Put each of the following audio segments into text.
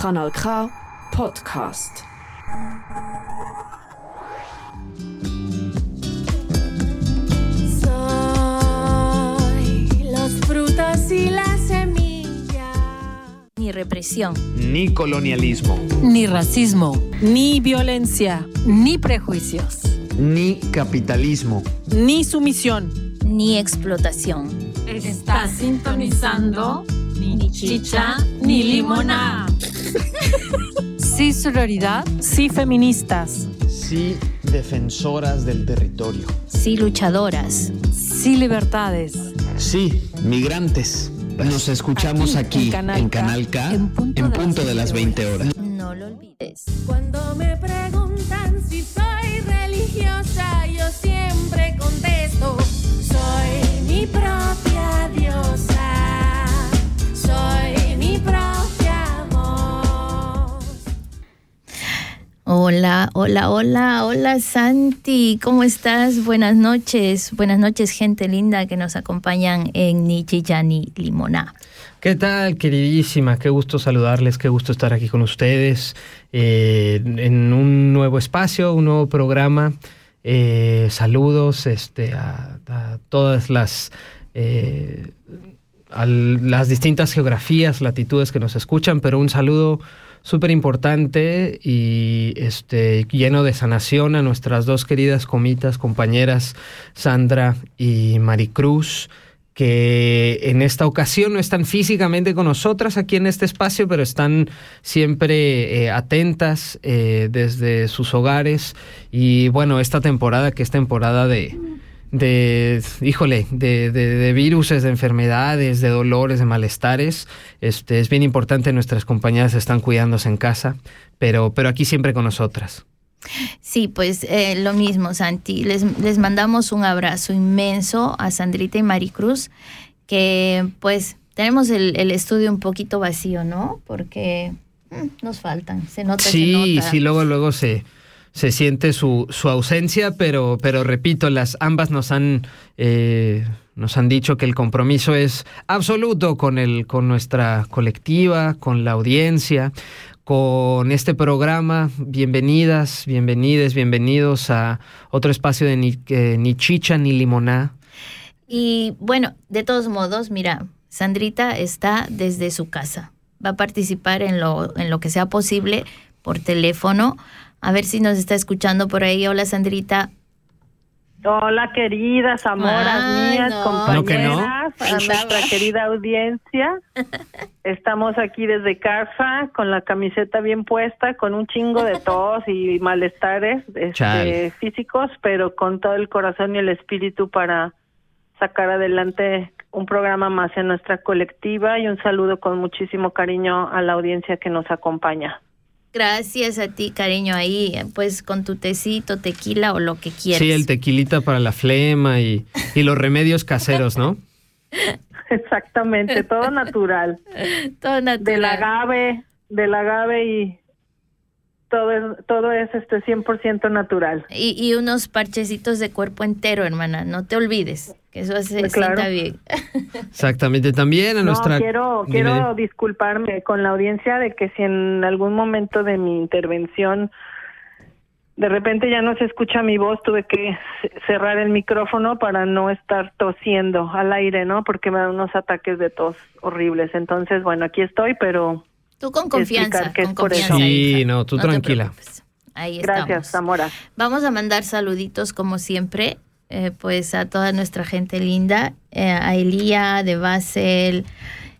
Kanal K Podcast. Soy los frutos y las semillas. Ni represión. ni colonialismo, ni racismo, ni violencia, ni prejuicios, ni capitalismo. ni sumisión. Ni explotación. Está sintonizando ni chicha ni limona. Sí sororidad, sí feministas, Sí, defensoras del territorio. Sí luchadoras. sí libertades. Sí, migrantes. Nos escuchamos aquí, en Canal K, en punto, de las 20 horas. No lo olvides. Cuando me Hola, hola, hola, hola Santi, ¿cómo estás? Buenas noches, buenas noches gente linda que nos acompañan en Ni Chicha ni Limoná. ¿Qué tal, queridísima? Qué gusto saludarles, qué gusto estar aquí con ustedes eh, en un nuevo espacio, un nuevo programa. Eh, saludos este, a, a todas las, eh, a las distintas geografías, latitudes que nos escuchan, pero un saludo súper importante y este, lleno de sanación a nuestras dos queridas comitas, compañeras Sandra y Maricruz que en esta ocasión no están físicamente con nosotras aquí en este espacio, pero están siempre eh, atentas eh, desde sus hogares. Y bueno, esta temporada, que es temporada de, de híjole, de, de, de viruses, de enfermedades, de dolores, de malestares, este, es bien importante, nuestras compañeras están cuidándose en casa, pero, pero aquí siempre con nosotras. Sí, pues eh, lo mismo, Santi. Les, les mandamos un abrazo inmenso a Sandrita y Maricruz, que pues tenemos el, el estudio un poquito vacío, ¿no? Porque mm, nos faltan, se nota. se Sí, nota. sí, luego, luego se, se siente su, su ausencia, pero, pero repito, las ambas nos han, eh, nos han dicho que el compromiso es absoluto con, el, con nuestra colectiva, con la audiencia, con este programa. Bienvenidas, bienvenides, bienvenidos a otro espacio de ni, eh, ni chicha ni limoná. Y bueno, de todos modos, mira, Sandrita está desde su casa. Va a participar en lo, en lo que sea posible por teléfono. A ver si nos está escuchando por ahí. Hola, Sandrita. Hola, queridas amoras Ay, mías, no. compañeras, No que no. a nuestra querida audiencia. Estamos aquí desde casa con la camiseta bien puesta, con un chingo de tos y malestares este, físicos, pero con todo el corazón y el espíritu para sacar adelante un programa más en nuestra colectiva y un saludo con muchísimo cariño a la audiencia que nos acompaña. Gracias a ti, cariño, ahí, pues con tu tecito, tequila o lo que quieras. Sí, el tequilita para la flema y, y los remedios caseros, ¿no? Exactamente, todo natural. Todo natural. del agave, del agave y todo es, todo es este 100% natural. Y, y unos parchecitos de cuerpo entero, hermana. No te olvides, que eso se Claro. sienta bien. Exactamente. También a No, nuestra. quiero, Dime. quiero disculparme con la audiencia de que si en algún momento de mi intervención de repente ya no se escucha mi voz, tuve que cerrar el micrófono para no estar tosiendo al aire, ¿no? Porque me dan unos ataques de tos horribles. Entonces, bueno, aquí estoy, pero Tú con confianza, que es con por eso. confianza. Sí, no, tú tranquila. Ahí gracias, estamos. Zamora. Vamos a mandar saluditos como siempre, eh, pues a toda nuestra gente linda, eh, a Elía de Basel.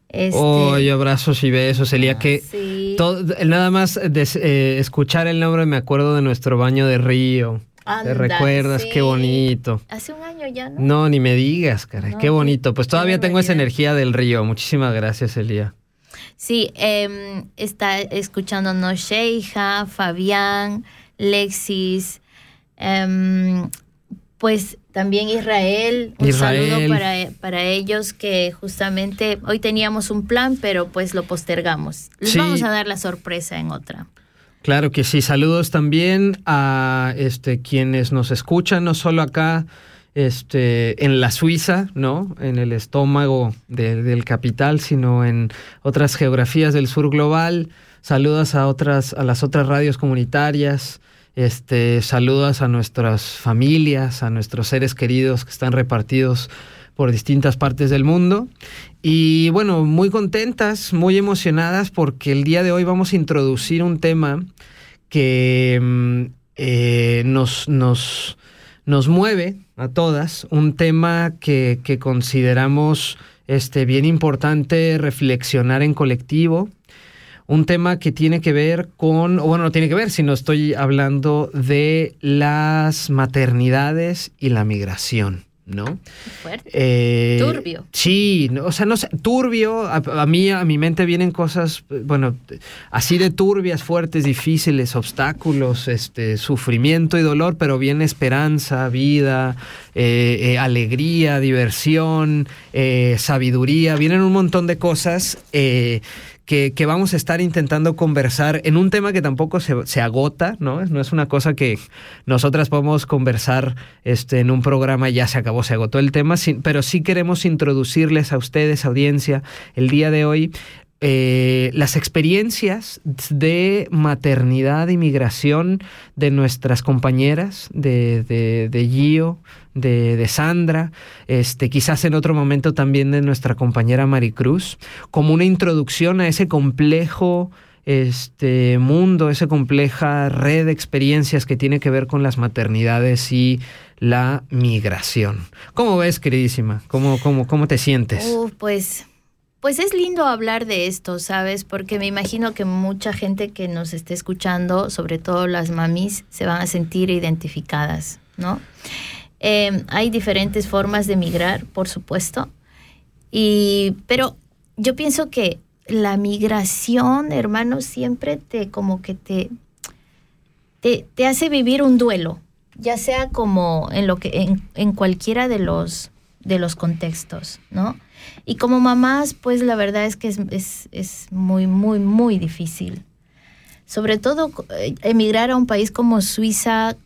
Este, Oye, abrazos y besos, Elia, que sí. todo- nada más de eh, escuchar el nombre me acuerdo de nuestro baño de río. Anda, ¿Te recuerdas? sí. Qué bonito. Hace un año ya, ¿no? No, ni me digas, caray, No, qué bonito. Pues todavía tengo esa energía del río. Muchísimas gracias, Elia. Sí, em, está escuchándonos Sheija, Fabián, Lexis, em, pues también Israel. Un Israel. saludo para, para ellos que justamente hoy teníamos un plan, pero pues lo postergamos. Les Sí. vamos a dar la sorpresa en otra. Claro que sí. Saludos también a este, quienes nos escuchan, no solo acá este, en la Suiza, ¿no? En el estómago del capital, sino en otras geografías del sur global. Saludos a otras, a las otras radios comunitarias. Este, saludos a nuestras familias, a nuestros seres queridos que están repartidos por distintas partes del mundo. Y bueno, muy contentas, muy emocionadas porque el día de hoy vamos a introducir un tema que mm, eh, nos, nos, nos mueve a todas, un tema que, que consideramos este, bien importante reflexionar en colectivo, un tema que tiene que ver con, o bueno, no tiene que ver, sino estoy hablando de las maternidades y la migración. ¿No? Fuerte. Eh, turbio. Sí, o sea, no sé, turbio, a, mí, a mi mente vienen cosas, bueno, así de turbias, fuertes, difíciles, obstáculos, este, sufrimiento y dolor, pero viene esperanza, vida, eh, eh, alegría, diversión, sabiduría, vienen un montón de cosas que, vamos a estar intentando conversar en un tema que tampoco se, agota, ¿no? No es una cosa que nosotras podemos conversar este, en un programa ya se acabó, se agotó el tema, pero sí queremos introducirles a ustedes, audiencia, el día de hoy, eh, las experiencias de maternidad y migración de nuestras compañeras, de, de, de Gio, de, Sandra, este, quizás en otro momento también de nuestra compañera Maricruz, como una introducción a ese complejo este mundo, esa compleja red de experiencias que tiene que ver con las maternidades y la migración. ¿Cómo ves, queridísima? ¿Cómo, cómo, cómo te sientes? pues, pues es lindo hablar de esto, ¿sabes? Porque me imagino que mucha gente que nos esté escuchando, sobre todo las mamis, se van a sentir identificadas, ¿no? Em, hay diferentes formas de migrar, por supuesto. Y, pero yo pienso que la migración, hermano, siempre te como que te, te, hace vivir un duelo, ya sea como en lo que, en, cualquiera de los, de los contextos, ¿no? Y como mamás, pues la verdad es que es, es muy, muy, muy difícil. Sobre todo eh, emigrar a un país como Suiza,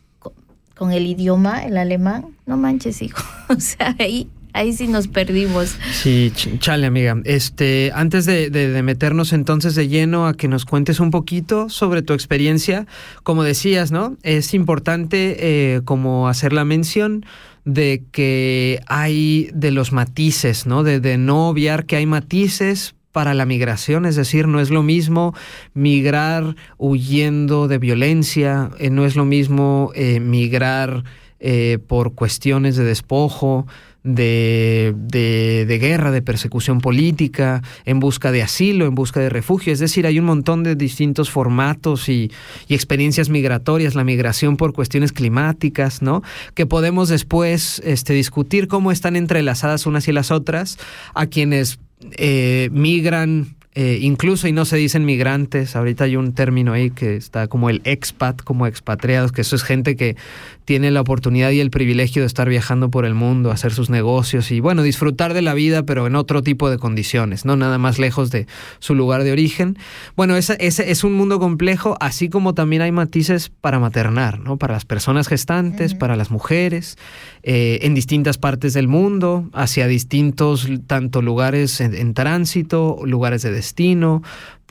con el idioma, el alemán, no manches, hijo. o sea, ahí, ahí sí nos perdimos. Sí, chale, amiga. Este, antes de, meternos entonces de lleno a que nos cuentes un poquito sobre tu experiencia, como decías, ¿no? Es importante eh, como hacer la mención de que hay de los matices, ¿no? De, de no obviar que hay matices para la migración, es decir, no es lo mismo migrar huyendo de violencia, eh, no es lo mismo eh, migrar eh, por cuestiones de despojo, de, de, guerra, de persecución política, en busca de asilo, en busca de refugio. Es decir, hay un montón de distintos formatos y, y, experiencias migratorias, la migración por cuestiones climáticas, ¿no? Que podemos después este, discutir cómo están entrelazadas unas y las otras, a quienes eh, migran, eh, incluso y no se dicen migrantes, ahorita hay un término ahí que está como el expat, como expatriados, que eso es gente que tiene la oportunidad y el privilegio de estar viajando por el mundo, hacer sus negocios y bueno, disfrutar de la vida, pero en otro tipo de condiciones, no nada más lejos de su lugar de origen. Bueno, ese, es un mundo complejo, así como también hay matices para maternar, ¿no? Para las personas gestantes, para las mujeres, eh, en distintas partes del mundo, hacia distintos tanto lugares en tránsito, lugares de destino,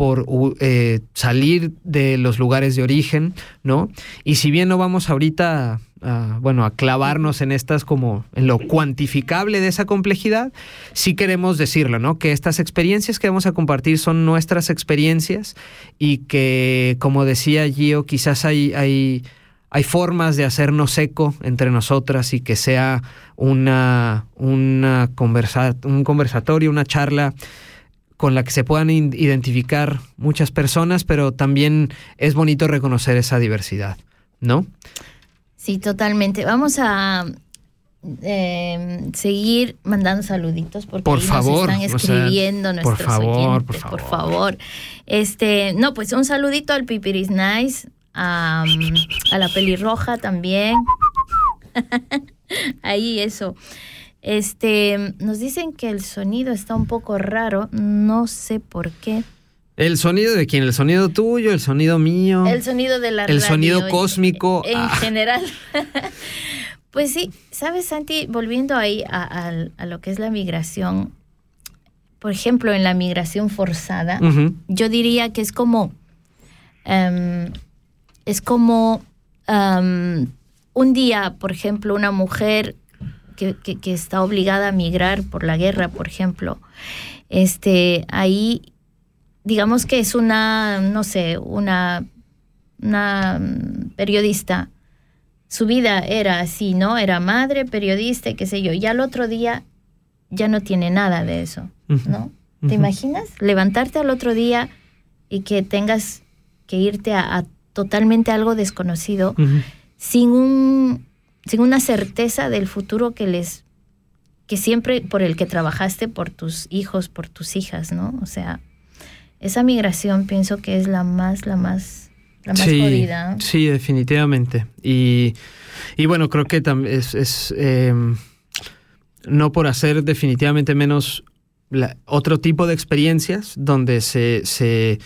por eh, salir de los lugares de origen, ¿no? Y si bien no vamos ahorita a, bueno, a clavarnos en estas como en lo cuantificable de esa complejidad, sí queremos decirlo, ¿no? Que estas experiencias que vamos a compartir son nuestras experiencias y que, como decía Gio, quizás hay, hay, hay formas de hacernos eco entre nosotras y que sea una, una conversa, un conversatorio, una charla con la que se puedan identificar muchas personas, pero también es bonito reconocer esa diversidad, ¿no? Sí, totalmente. Vamos a em, seguir mandando saluditos porque por favor, nos están escribiendo nuestros por favor, oyentes, por favor. por favor. Este, no, pues un saludito al Pipiris Nice, a, a la pelirroja también. Ahí eso. Este, nos dicen que el sonido está un poco raro, no sé por qué. ¿El sonido de quién? ¿El sonido tuyo? ¿El sonido mío? El sonido de la El sonido cósmico. En, ah. general. Pues sí, sabes, Santi, volviendo ahí a, lo que es la migración, por ejemplo, en la migración forzada, yo diría que es como, em, es como em, un día, por ejemplo, una mujer que, que, está obligada a migrar por la guerra, por ejemplo, este, ahí, digamos que es una, no sé, una, una periodista su vida era así, ¿no? Era madre, periodista, qué sé yo. Y al otro día ya no tiene nada de eso, ¿no? ¿Te imaginas? Levantarte al otro día y que tengas que irte a, totalmente algo desconocido sin un sin una certeza del futuro que les que siempre por el que trabajaste por tus hijos, por tus hijas, ¿no? O sea, esa migración pienso que es la más la más la más sí, Sí, definitivamente. Y, bueno, creo que es, es em, no por hacer definitivamente menos otro tipo de experiencias donde se, se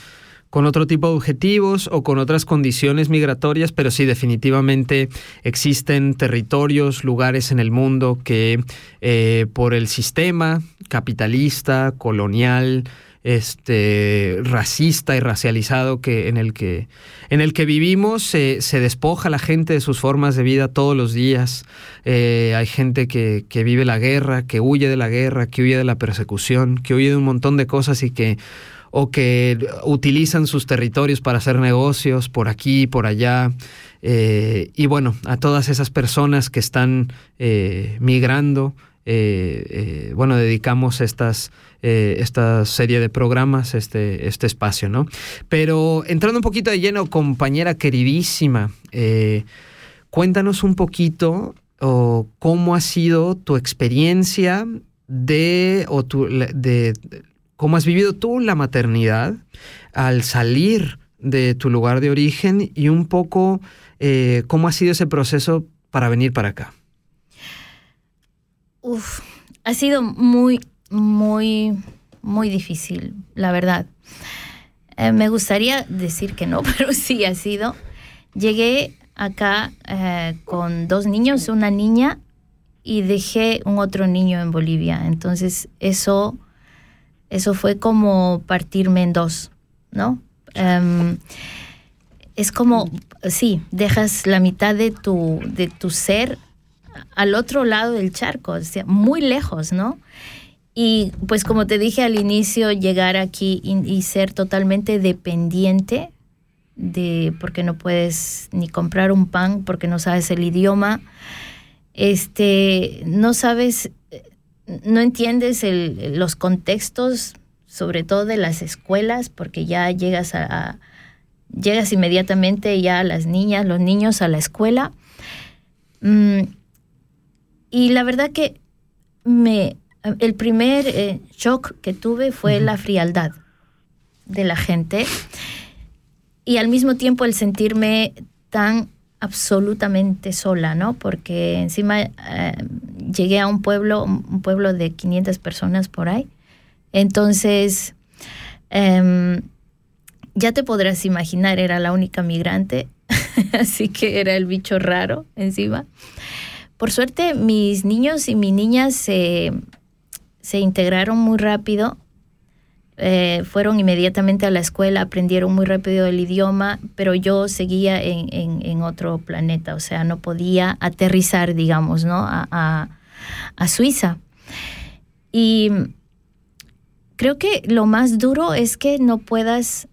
con otro tipo de objetivos o con otras condiciones migratorias, pero sí definitivamente existen territorios, lugares en el mundo que eh, por el sistema capitalista, colonial, este, racista y racializado que, en, el que, en el que vivimos se, despoja la gente de sus formas de vida todos los días. Eh, hay gente que, vive la guerra, que huye de la guerra, que huye de la persecución, que huye de un montón de cosas y que o que utilizan sus territorios para hacer negocios por aquí, por allá. Eh, y bueno, a todas esas personas que están eh, migrando, bueno, dedicamos estas eh, esta serie de programas, este, este espacio, ¿no? Pero entrando un poquito de lleno, compañera queridísima, eh, cuéntanos un poquito cómo ha sido tu experiencia de, o de, cómo has vivido tú la maternidad al salir de tu lugar de origen y un poco eh, cómo ha sido ese proceso para venir para acá. Uf, ha sido muy, muy, muy difícil, la verdad. Eh, me gustaría decir que no, pero sí ha sido. Llegué acá eh, con dos niños, una niña, y dejé un otro niño en Bolivia. Entonces eso, eso fue como partirme en dos, ¿no? Em, es como, sí, dejas la mitad de tu, de tu ser al otro lado del charco, o sea, muy lejos, ¿no? Y pues como te dije al inicio, llegar aquí y, ser totalmente dependiente de porque no puedes ni comprar un pan porque no sabes el idioma. Este, no sabes, no entiendes los contextos, sobre todo de las escuelas, porque ya llegas a, llegas inmediatamente ya a las niñas, los niños a la escuela. Mm, y la verdad que me el primer eh, shock que tuve fue la frialdad de la gente y al mismo tiempo el sentirme tan absolutamente sola, ¿no? Porque encima eh, llegué a un pueblo, un pueblo de 500 personas por ahí. Entonces, em, ya te podrás imaginar, era la única migrante, así que era el bicho raro encima. Por suerte, mis niños y mis niñas se se integraron muy rápido, eh, fueron inmediatamente a la escuela, aprendieron muy rápido el idioma, pero yo seguía en, otro planeta, o sea, no podía aterrizar, digamos, ¿no? Suiza. Y creo que lo más duro es que no puedas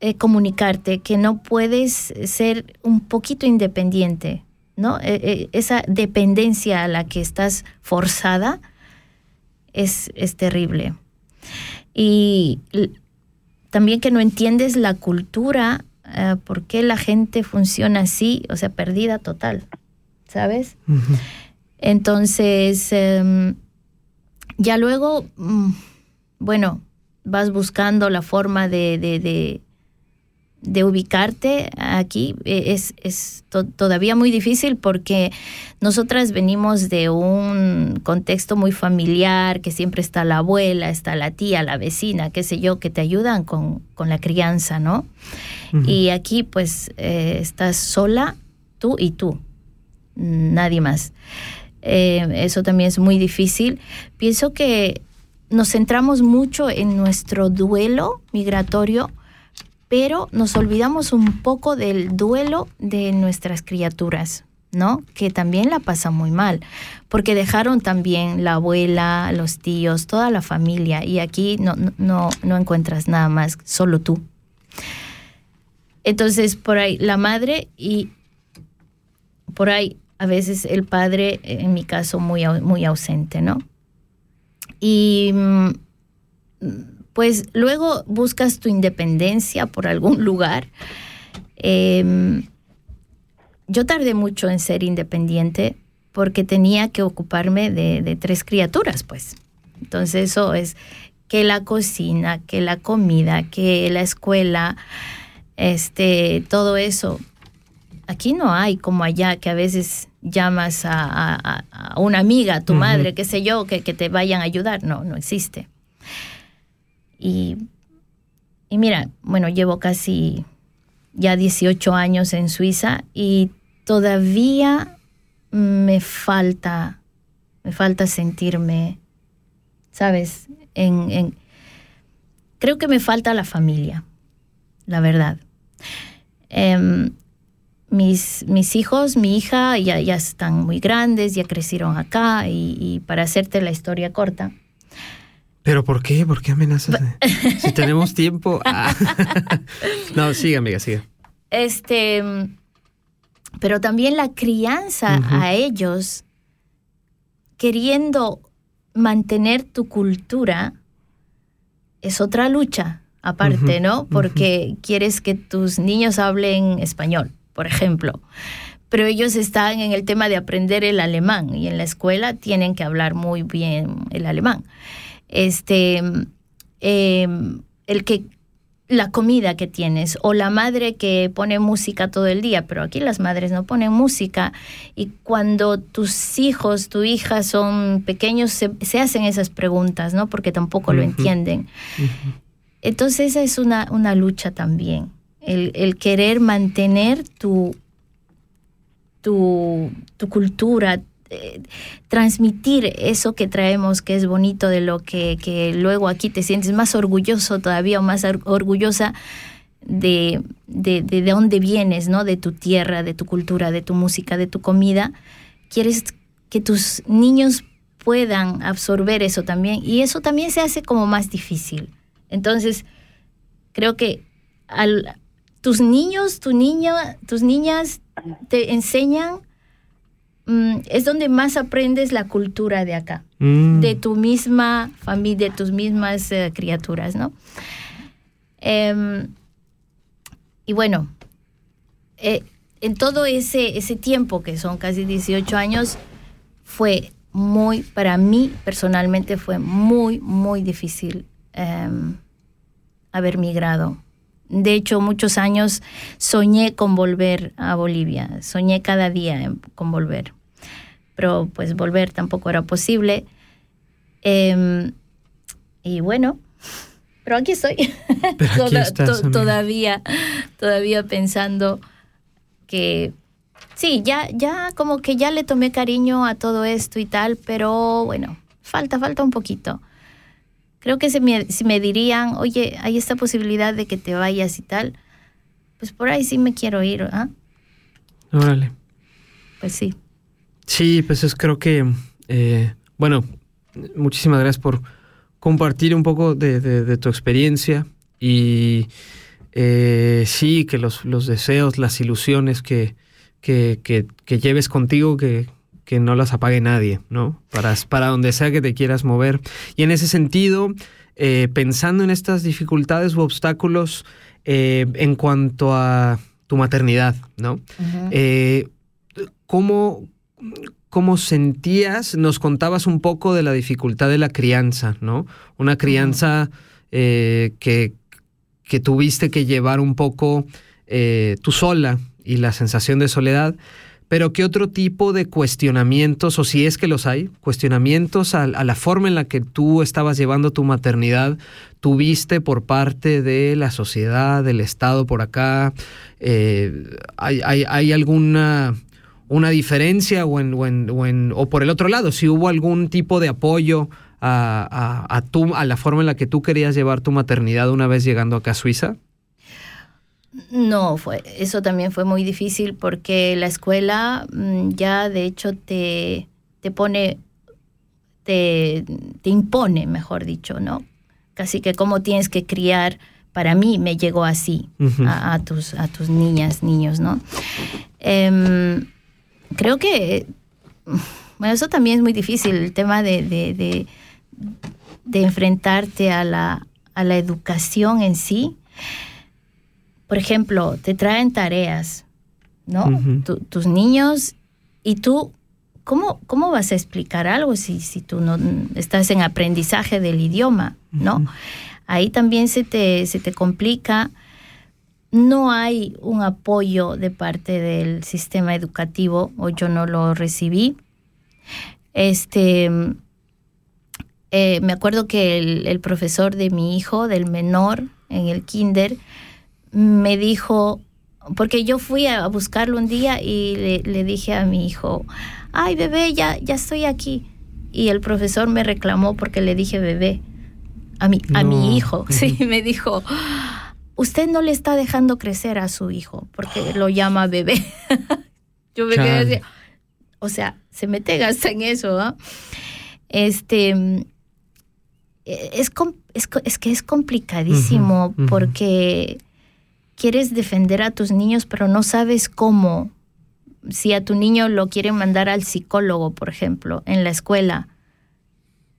eh, comunicarte, que no puedes ser un poquito independiente, ¿no? Eh, esa dependencia a la que estás forzada es, terrible. Y también que no entiendes la cultura, eh, por qué la gente funciona así, o sea, perdida total, ¿sabes? Entonces, em, ya luego, mm, bueno, vas buscando la forma de, de ubicarte aquí e, es, es todavía muy difícil porque nosotras venimos de un contexto muy familiar, que siempre está la abuela, está la tía, la vecina, qué sé yo, que te ayudan con, la crianza, ¿no? Y aquí pues eh, estás sola, tú y tú. nadie más. Eh, eso también es muy difícil. Pienso que nos centramos mucho en nuestro duelo migratorio, pero nos olvidamos un poco del duelo de nuestras criaturas, ¿no? Que también la pasan muy mal, porque dejaron también la abuela, los tíos, toda la familia, y aquí no, no, no encuentras nada más, solo tú. Entonces, por ahí, la madre y por ahí a veces el padre, en mi caso, muy, muy ausente, ¿no? Y mm, pues luego buscas tu independencia por algún lugar. Em, yo tardé mucho en ser independiente porque tenía que ocuparme de, tres criaturas, pues. Entonces eso es que la cocina, que la comida, que la escuela, este, todo eso. Aquí no hay como allá que a veces llamas a, una amiga, a tu madre, qué sé yo, que, te vayan a ayudar. No, no existe. Y, y mira, bueno, llevo casi ya 18 años en Suiza y todavía me falta, me falta sentirme, ¿sabes? En, creo que me falta la familia, la verdad. Em, mis, mis hijos, mi hija ya, ya están muy grandes, ya crecieron acá y, para hacerte la historia corta. ¿Pero por qué? ¿Por qué amenazas? si tenemos tiempo. Ah. no, sigue, amiga, sigue. Este, pero también la crianza a ellos, queriendo mantener tu cultura, es otra lucha aparte, ¿no? Porque quieres que tus niños hablen español por ejemplo. Pero ellos están en el tema de aprender el alemán y en la escuela tienen que hablar muy bien el alemán. Este, em, el que la comida que tienes o la madre que pone música todo el día, pero aquí las madres no ponen música y cuando tus hijos, tu hija son pequeños se, hacen esas preguntas, ¿no? Porque tampoco lo entienden. Entonces esa es una, una lucha también el, querer mantener tu, tu, cultura, eh, transmitir eso que traemos, que es bonito, de lo que, luego aquí te sientes más orgulloso todavía o más orgullosa de, de, de, dónde vienes, ¿no? De tu tierra, de tu cultura, de tu música, de tu comida. Quieres que tus niños puedan absorber eso también y eso también se hace como más difícil. Entonces, creo que al, tus niños, tu niño, tus niñas te enseñan, mm, es donde más aprendes la cultura de acá, mm. de tu misma familia, de tus mismas eh, criaturas, ¿no? Em, y bueno, eh, en todo ese, ese tiempo, que son casi 18 años, fue muy, para mí personalmente fue muy, muy difícil em, haber migrado de hecho, muchos años soñé con volver a Bolivia, soñé cada día con volver, pero pues volver tampoco era posible. Em, y bueno, pero aquí estoy, todavía, todavía pensando que sí, ya, ya como que ya le tomé cariño a todo esto y tal, pero bueno, falta, falta un poquito creo que si me, si me dirían, oye, hay esta posibilidad de que te vayas y tal, pues por ahí sí me quiero ir, ¿ah? Órale. Pues sí. Sí, pues es creo que, eh, bueno, muchísimas gracias por compartir un poco de, tu experiencia y eh, sí, que los, los, deseos, las ilusiones que, que, que lleves contigo, que, que no las apague nadie, ¿no? Para, para donde sea que te quieras mover. Y en ese sentido, eh, pensando en estas dificultades u obstáculos eh, en cuanto a tu maternidad, ¿no? Eh, ¿cómo, sentías? Nos contabas un poco de la dificultad de la crianza, ¿no? Una crianza que, que, tuviste que llevar un poco tú sola y la sensación de soledad. Pero ¿qué otro tipo de cuestionamientos, o si es que los hay, cuestionamientos a, la forma en la que tú estabas llevando tu maternidad, tuviste por parte de la sociedad, del Estado por acá? Eh, hay, alguna una diferencia o, en, o, por el otro lado, si hubo algún tipo de apoyo a, a, a la forma en la que tú querías llevar tu maternidad una vez llegando acá a Suiza? No, fue, eso también fue muy difícil porque la escuela mm, ya de hecho te, te pone, te, te impone, mejor dicho, ¿no? Casi que cómo tienes que criar, para mí me llegó así a, tus, a tus niñas, niños, ¿no? Em, creo que, bueno, eso también es muy difícil, el tema de, de, de, enfrentarte a la, a la educación en sí por ejemplo, te traen tareas, ¿no? tus niños y tú, ¿cómo, ¿cómo vas a explicar algo si, si tú no estás en aprendizaje del idioma, ¿no? Ahí también se te, se te complica. No hay un apoyo de parte del sistema educativo, o yo no lo recibí. Este, eh, me acuerdo que el, el profesor de mi hijo, del menor, en el kinder, me dijo, porque yo fui a buscarlo un día y le, dije a mi hijo, ay bebé, ya, ya estoy aquí. Y el profesor me reclamó porque le dije bebé a mi, a mi hijo. Sí, me dijo, usted no le está dejando crecer a su hijo porque lo llama bebé. yo me quedé así, o sea, se mete gasta en eso. ¿ah? Este, es, es, que es complicadísimo porque quieres defender a tus niños, pero no sabes cómo. Si a tu niño lo quieren mandar al psicólogo, por ejemplo, en la escuela,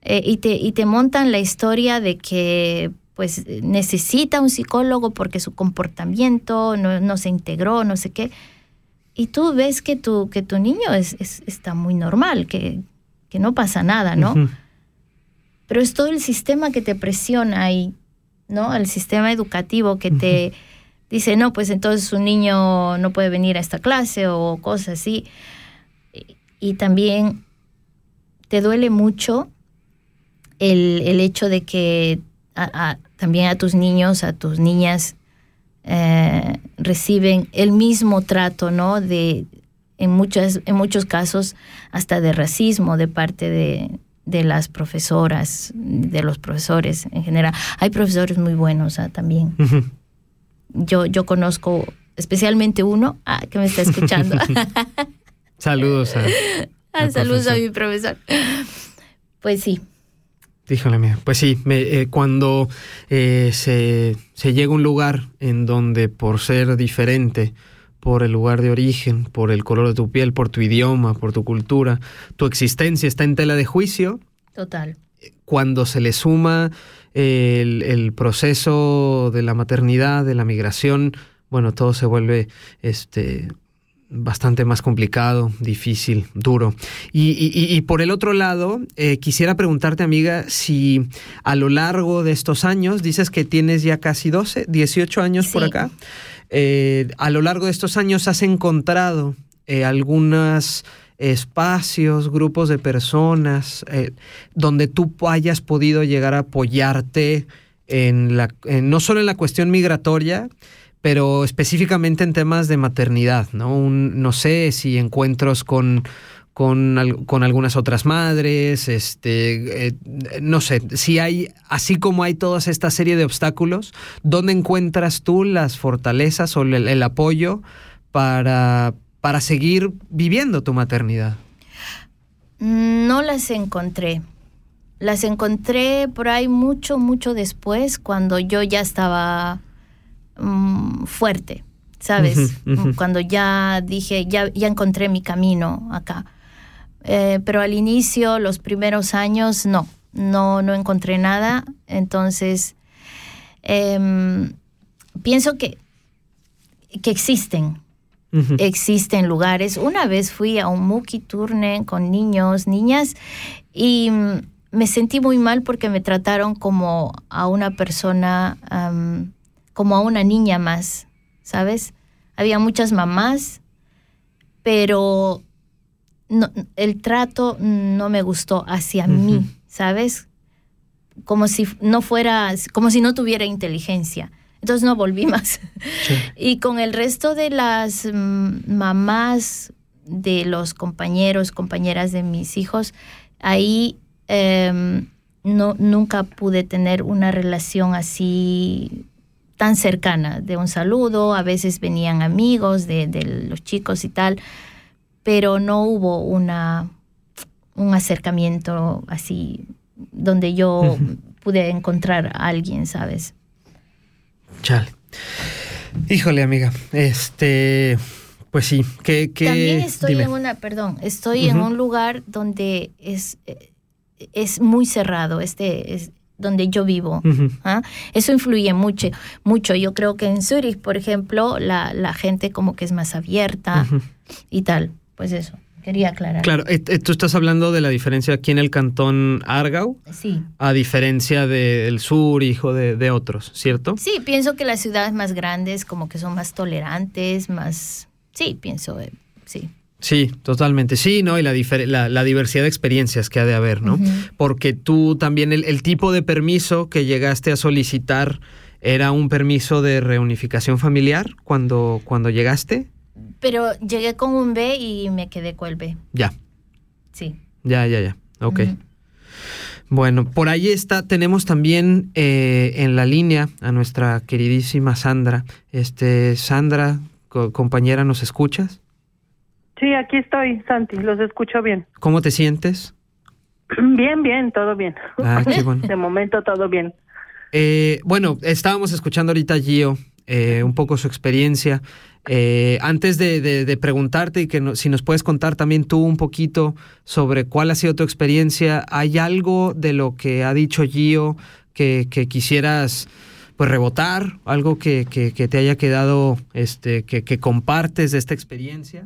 eh, y, te, y te montan la historia de que pues necesita un psicólogo porque su comportamiento no, se integró, no sé qué. Y tú ves que tu, que tu niño es, está muy normal, que, que, no pasa nada, ¿no? Pero es todo el sistema que te presiona ahí, ¿no? El sistema educativo que te dice, no, pues entonces un niño no puede venir a esta clase o cosas así. Y, también te duele mucho el, hecho de que también a tus niños, a tus niñas, eh, reciben el mismo trato, ¿no? De, en, muchas, en muchos casos, hasta de racismo de parte de, las profesoras, de los profesores en general. Hay profesores muy buenos ¿ah? también yo, yo conozco especialmente uno ah, que me está escuchando. saludos a, ah, saludos a mi profesor. Pues sí. Díjole, mía. Pues sí, eh, cuando eh, se, se llega a un lugar en donde por ser diferente, por el lugar de origen, por el color de tu piel, por tu idioma, por tu cultura, tu existencia está en tela de juicio. Total. Cuando se le suma el, proceso de la maternidad, de la migración, bueno, todo se vuelve este, bastante más complicado, difícil, duro. Y, por el otro lado, eh, quisiera preguntarte, amiga, si a lo largo de estos años, dices que tienes ya casi 12, 18 años por acá, eh, a lo largo de estos años has encontrado eh, algunas espacios, grupos de personas, eh, donde tú hayas podido llegar a apoyarte en la, no solo en la cuestión migratoria, pero específicamente en temas de maternidad, ¿no? no sé si encuentros con, con, algunas otras madres, este, eh, no sé, si hay, así como hay toda esta serie de obstáculos, ¿dónde encuentras tú las fortalezas o el apoyo para, para seguir viviendo tu maternidad? No las encontré. Las encontré por ahí mucho, mucho después, cuando yo ya estaba mm, fuerte, ¿sabes? Cuando ya dije, ya, ya encontré mi camino acá. Eh, pero al inicio, los primeros años, no, no, no encontré nada. Entonces, em, pienso que, que existen, existen lugares. Una vez fui a un Muki Turne con niños, niñas, y mm, me sentí muy mal porque me trataron como a una persona, como a una niña más, ¿sabes? Había muchas mamás, pero el trato no me gustó hacia mí, ¿sabes? Como si no fuera, como si no tuviera inteligencia. Entonces no volví más. Y con el resto de las mm, mamás de los compañeros, compañeras de mis hijos, ahí em, no, nunca pude tener una relación así tan cercana, de un saludo, a veces venían amigos de, de los chicos y tal, pero no hubo una, un acercamiento así donde yo pude encontrar a alguien, ¿sabes? Chale. Híjole, amiga, este, pues sí, que... También estoy en una, perdón, estoy en un lugar donde es, es muy cerrado, este es donde yo vivo. ¿ah? Eso influye mucho, mucho. Yo creo que en Zurich, por ejemplo, la, la gente como que es más abierta y tal. Pues eso. Quería aclarar. Claro, eh, eh, tú estás hablando de la diferencia aquí en el cantón Argau. Sí. A diferencia del sur, hijo de, de, otros, ¿cierto? Sí, pienso que las ciudades más grandes como que son más tolerantes, más... Sí, pienso, eh, sí. Sí, totalmente. Sí, ¿no? Y la, la, la, diversidad de experiencias que ha de haber, ¿no? Porque tú también, el, el tipo de permiso que llegaste a solicitar era un permiso de reunificación familiar cuando, cuando llegaste. Pero llegué con un B y me quedé con el B. Ya. Sí. Ya, ya, ya. Ok. Bueno, por ahí está, tenemos también eh, en la línea a nuestra queridísima Sandra. Este, Sandra, co compañera, ¿nos escuchas? Sí, aquí estoy, Santi, los escucho bien. ¿Cómo te sientes? Bien, bien, todo bien. Ah, qué bueno. De momento todo bien. Eh, bueno, estábamos escuchando ahorita a Gio, eh, un poco su experiencia. Eh, antes de, de, preguntarte y que no, si nos puedes contar también tú un poquito sobre cuál ha sido tu experiencia, ¿hay algo de lo que ha dicho Gio que, que quisieras pues rebotar? ¿Algo que, que, te haya quedado, este, que compartes de esta experiencia?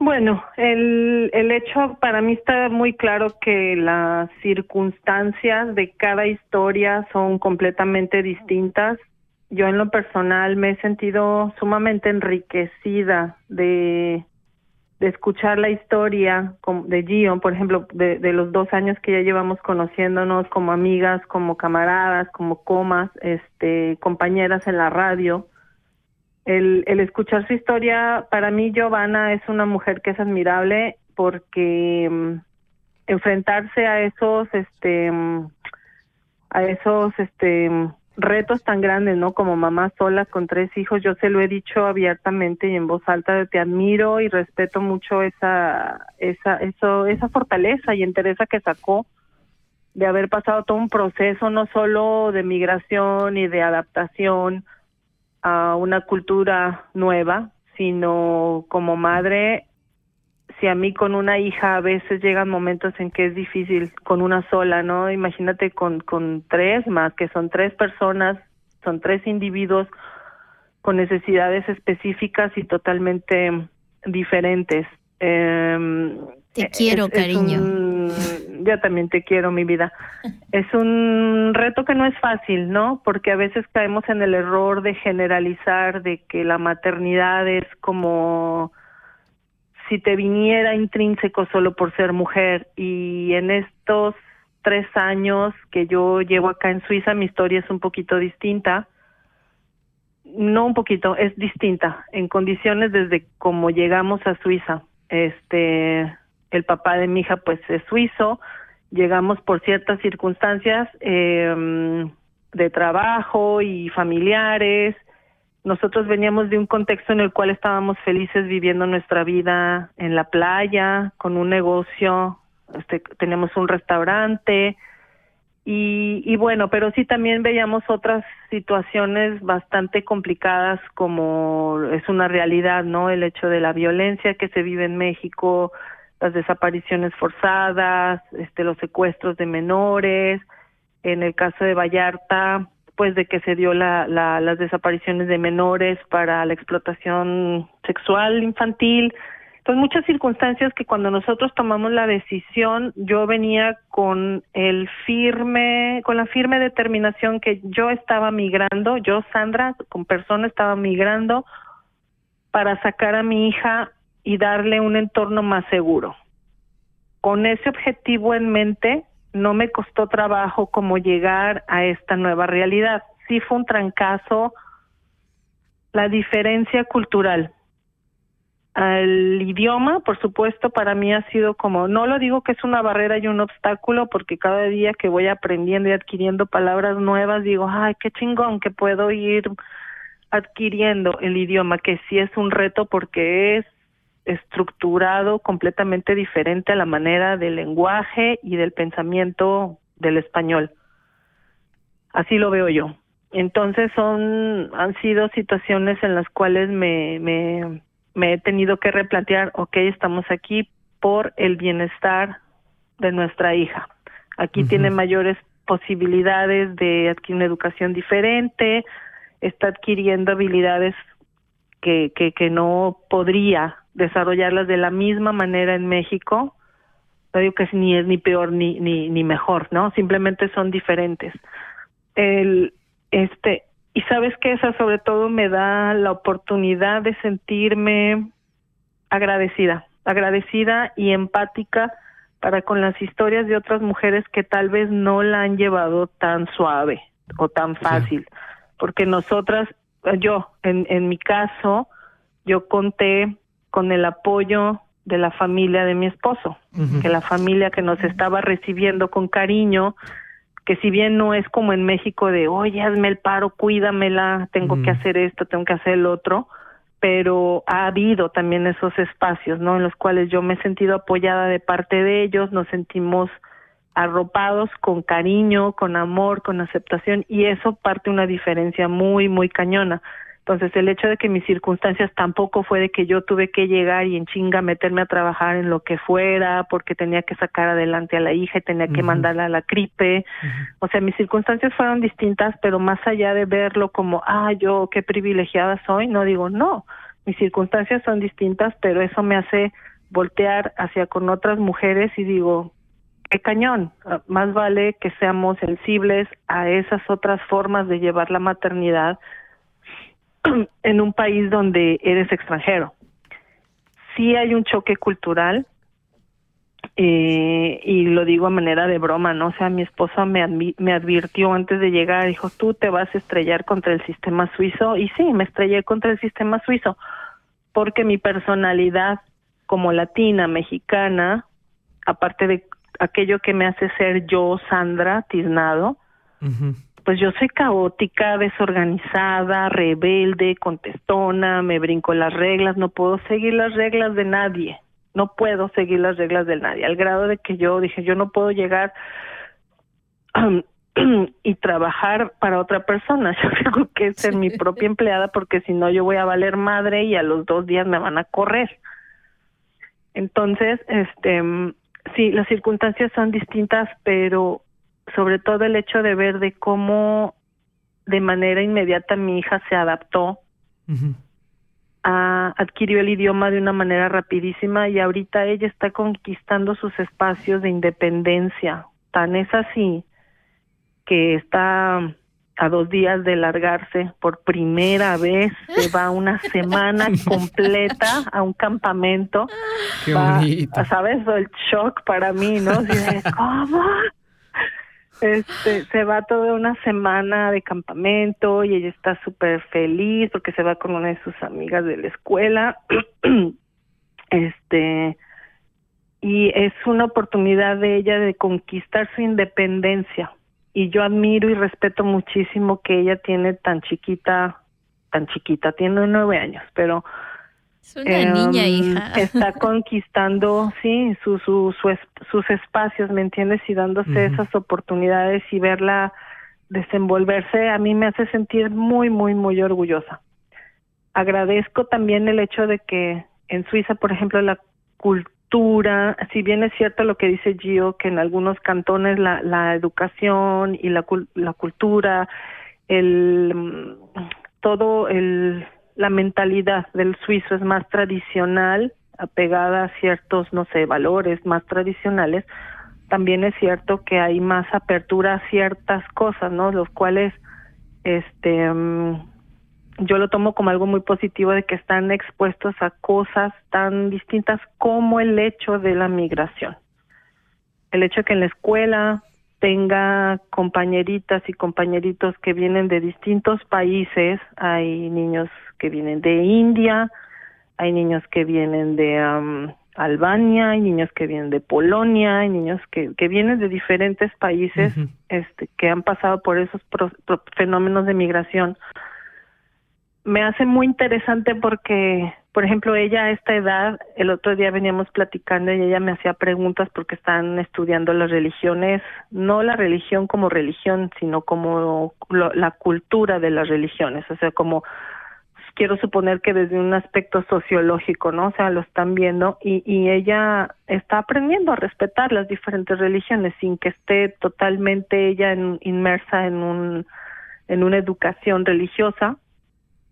Bueno, el, el hecho para mí está muy claro que las circunstancias de cada historia son completamente distintas. Yo en lo personal me he sentido sumamente enriquecida de, de escuchar la historia de Gio, por ejemplo, de, de los dos años que ya llevamos conociéndonos como amigas, como camaradas, como comas, este, compañeras en la radio el, escuchar su historia, para mí Giovanna es una mujer que es admirable porque um, enfrentarse a esos, este, um, a esos, este, um, retos tan grandes, ¿no? Como mamá sola con tres hijos, yo se lo he dicho abiertamente y en voz alta, te admiro y respeto mucho esa, esa, eso, esa fortaleza y entereza que sacó de haber pasado todo un proceso, no solo de migración y de adaptación, a una cultura nueva, sino como madre, si a mí con una hija a veces llegan momentos en que es difícil con una sola, ¿no? Imagínate con, con tres más, que son tres personas, son tres individuos con necesidades específicas y totalmente diferentes. Eh, te quiero, es, cariño. Un, yo también te quiero, mi vida. Es un reto que no es fácil, ¿no? Porque a veces caemos en el error de generalizar de que la maternidad es como si te viniera intrínseco solo por ser mujer. Y en estos tres años que yo llevo acá en Suiza, mi historia es un poquito distinta. No un poquito, es distinta en condiciones desde como llegamos a Suiza. Este, el papá de mi hija pues es suizo, llegamos por ciertas circunstancias eh, de trabajo y familiares, nosotros veníamos de un contexto en el cual estábamos felices viviendo nuestra vida en la playa, con un negocio, este, tenemos un restaurante, y, y bueno, pero sí también veíamos otras situaciones bastante complicadas como es una realidad, ¿no? El hecho de la violencia que se vive en México, las desapariciones forzadas, este, los secuestros de menores, en el caso de Vallarta, pues de que se dio la, la, las desapariciones de menores para la explotación sexual infantil, pues muchas circunstancias que cuando nosotros tomamos la decisión, yo venía con el firme, con la firme determinación que yo estaba migrando, yo Sandra, con persona estaba migrando para sacar a mi hija y darle un entorno más seguro. Con ese objetivo en mente, no me costó trabajo como llegar a esta nueva realidad. Sí fue un trancazo la diferencia cultural. el idioma, por supuesto, para mí ha sido como, no lo digo que es una barrera y un obstáculo, porque cada día que voy aprendiendo y adquiriendo palabras nuevas, digo, ay, qué chingón que puedo ir adquiriendo el idioma, que sí es un reto porque es estructurado completamente diferente a la manera del lenguaje y del pensamiento del español. Así lo veo yo. Entonces son han sido situaciones en las cuales me, me me he tenido que replantear, ok, estamos aquí por el bienestar de nuestra hija. Aquí tiene mayores posibilidades de adquirir una educación diferente, está adquiriendo habilidades que, que, que no podría desarrollarlas de la misma manera en México. No digo que ni es ni peor ni, ni, ni mejor, ¿no? Simplemente son diferentes. El, este, y sabes que esa sobre todo me da la oportunidad de sentirme agradecida, agradecida y empática para con las historias de otras mujeres que tal vez no la han llevado tan suave o tan fácil, porque nosotras, yo, en, en mi caso, yo conté con el apoyo de la familia de mi esposo, que la familia que nos estaba recibiendo con cariño, que si bien no es como en México de, oye, hazme el paro, cuídamela, tengo que hacer esto, tengo que hacer el otro, pero ha habido también esos espacios, ¿no? En los cuales yo me he sentido apoyada de parte de ellos, nos sentimos arropados con cariño, con amor, con aceptación, y eso parte una diferencia muy, muy cañona. Entonces, el hecho de que mis circunstancias tampoco fue de que yo tuve que llegar y en chinga meterme a trabajar en lo que fuera, porque tenía que sacar adelante a la hija y tenía que mandarla a la cripe. O sea, mis circunstancias fueron distintas, pero más allá de verlo como, ah, yo qué privilegiada soy, no digo, no, mis circunstancias son distintas, pero eso me hace voltear hacia con otras mujeres y digo, qué cañón, más vale que seamos sensibles a esas otras formas de llevar la maternidad en un país donde eres extranjero. Sí hay un choque cultural, eh, y lo digo a manera de broma, ¿no? O sea, mi esposa me, me advirtió antes de llegar, dijo, tú te vas a estrellar contra el sistema suizo, y sí, me estrellé contra el sistema suizo, porque mi personalidad como latina, mexicana, aparte de aquello que me hace ser yo, Sandra Tiznado, pues yo soy caótica, desorganizada, rebelde, contestona, me brinco las reglas, no puedo seguir las reglas de nadie, no puedo seguir las reglas de nadie, al grado de que yo dije, yo no puedo llegar y trabajar para otra persona, yo tengo que ser mi propia empleada porque si no yo voy a valer madre y a los dos días me van a correr. Entonces, este, sí, las circunstancias son distintas, pero sobre todo el hecho de ver de cómo de manera inmediata mi hija se adaptó, adquirió el idioma de una manera rapidísima y ahorita ella está conquistando sus espacios de independencia. Tan es así que está a dos días de largarse por primera vez, se va una semana completa a un campamento. Qué bonito. ¿Sabes? El shock para mí, ¿no? ¿Cómo? Este, se va toda una semana de campamento y ella está súper feliz porque se va con una de sus amigas de la escuela. este, y es una oportunidad de ella de conquistar su independencia. Y yo admiro y respeto muchísimo que ella tiene tan chiquita, tan chiquita, tiene nueve años, pero es una niña, em, hija. Está conquistando, sí, su, su, sus espacios, ¿me entiendes? Y dándose esas oportunidades y verla desenvolverse, a mí me hace sentir muy, muy, muy orgullosa. Agradezco también el hecho de que en Suiza, por ejemplo, la cultura, si bien es cierto lo que dice Gio, que en algunos cantones la, la educación y la, la cultura, el todo el la mentalidad del suizo es más tradicional, apegada a ciertos, no sé, valores más tradicionales, también es cierto que hay más apertura a ciertas cosas, ¿no? Los cuales, este, mm, yo lo tomo como algo muy positivo de que están expuestos a cosas tan distintas como el hecho de la migración. El hecho de que en la escuela tenga compañeritas y compañeritos que vienen de distintos países, hay niños que vienen de India, hay niños que vienen de Albania, hay niños que vienen de Polonia, hay niños que, que vienen de diferentes países este, que han pasado por esos fenómenos de migración. Me hace muy interesante porque, por ejemplo, ella a esta edad, el otro día veníamos platicando y ella me hacía preguntas porque están estudiando las religiones, no la religión como religión, sino como la cultura de las religiones, o sea, como quiero suponer que desde un aspecto sociológico, ¿no? O sea, lo están viendo y, y ella está aprendiendo a respetar las diferentes religiones sin que esté totalmente ella inmersa en un en una educación religiosa.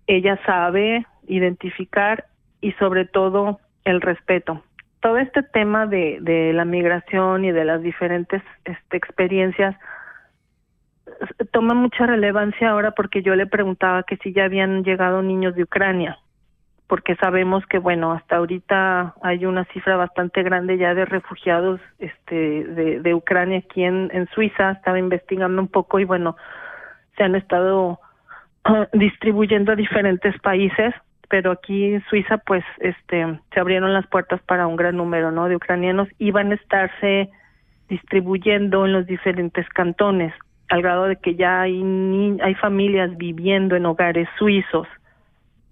Ella sabe identificar y sobre todo el respeto. Todo este tema de, de la migración y de las diferentes este, experiencias toma mucha relevancia ahora porque yo le preguntaba que si ya habían llegado niños de Ucrania, porque sabemos que bueno, hasta ahorita hay una cifra bastante grande ya de refugiados este de, Ucrania aquí en, en Suiza, estaba investigando un poco y bueno, se han estado distribuyendo a diferentes países, pero aquí en Suiza pues este se abrieron las puertas para un gran número, ¿no? de ucranianos y van a estarse distribuyendo en los diferentes cantones al grado de que ya hay, hay familias viviendo en hogares suizos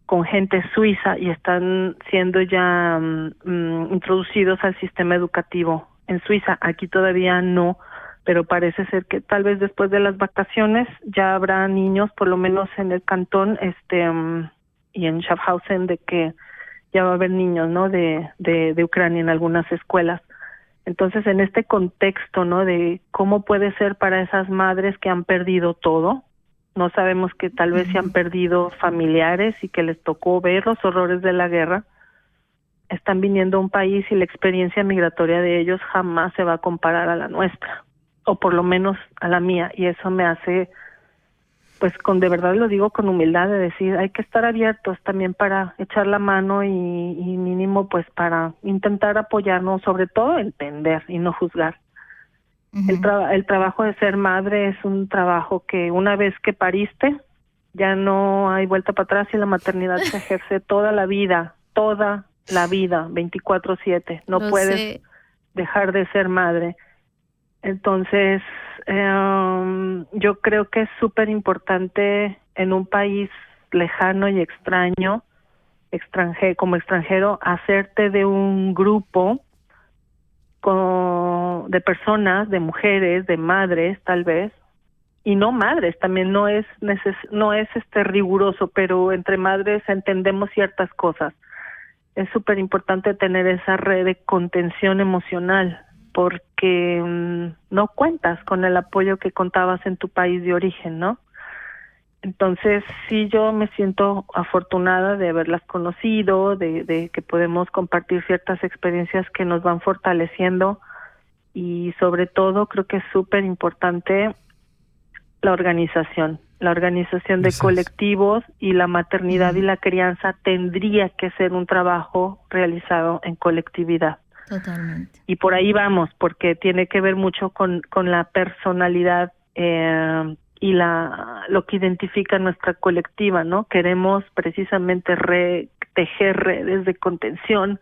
con gente suiza y están siendo ya mm, mm, introducidos al sistema educativo en Suiza. Aquí todavía no, pero parece ser que tal vez después de las vacaciones ya habrá niños, por lo menos en el cantón, este mm, y en Schaffhausen, de que ya va a haber niños, ¿no? De, de, de Ucrania en algunas escuelas. Entonces, en este contexto, ¿no? De cómo puede ser para esas madres que han perdido todo, no sabemos que tal vez se han perdido familiares y que les tocó ver los horrores de la guerra, están viniendo a un país y la experiencia migratoria de ellos jamás se va a comparar a la nuestra, o por lo menos a la mía, y eso me hace pues con de verdad lo digo con humildad de decir hay que estar abiertos también para echar la mano y, mínimo pues para intentar apoyarnos sobre todo entender y no juzgar. El, el trabajo de ser madre es un trabajo que una vez que pariste ya no hay vuelta para atrás y la maternidad se ejerce toda la vida toda la vida 24/7 no puedes dejar de ser madre entonces eh, yo creo que es súper importante en un país lejano y extraño, extranjero, como extranjero, hacerte de un grupo de personas, de mujeres, de madres, tal vez, y no madres, también no es neces no es este riguroso, pero entre madres entendemos ciertas cosas. Es súper importante tener esa red de contención emocional, porque mm, no cuentas con el apoyo que contabas en tu país de origen, ¿no? Entonces, sí, yo me siento afortunada de haberlas conocido, de, de que podemos compartir ciertas experiencias que nos van fortaleciendo y sobre todo creo que es súper importante la organización, la organización de colectivos y la maternidad y la crianza tendría que ser un trabajo realizado en colectividad. Totalmente. Y por ahí vamos, porque tiene que ver mucho con, con la personalidad eh, y la lo que identifica nuestra colectiva, ¿no? Queremos precisamente re, tejer redes de contención,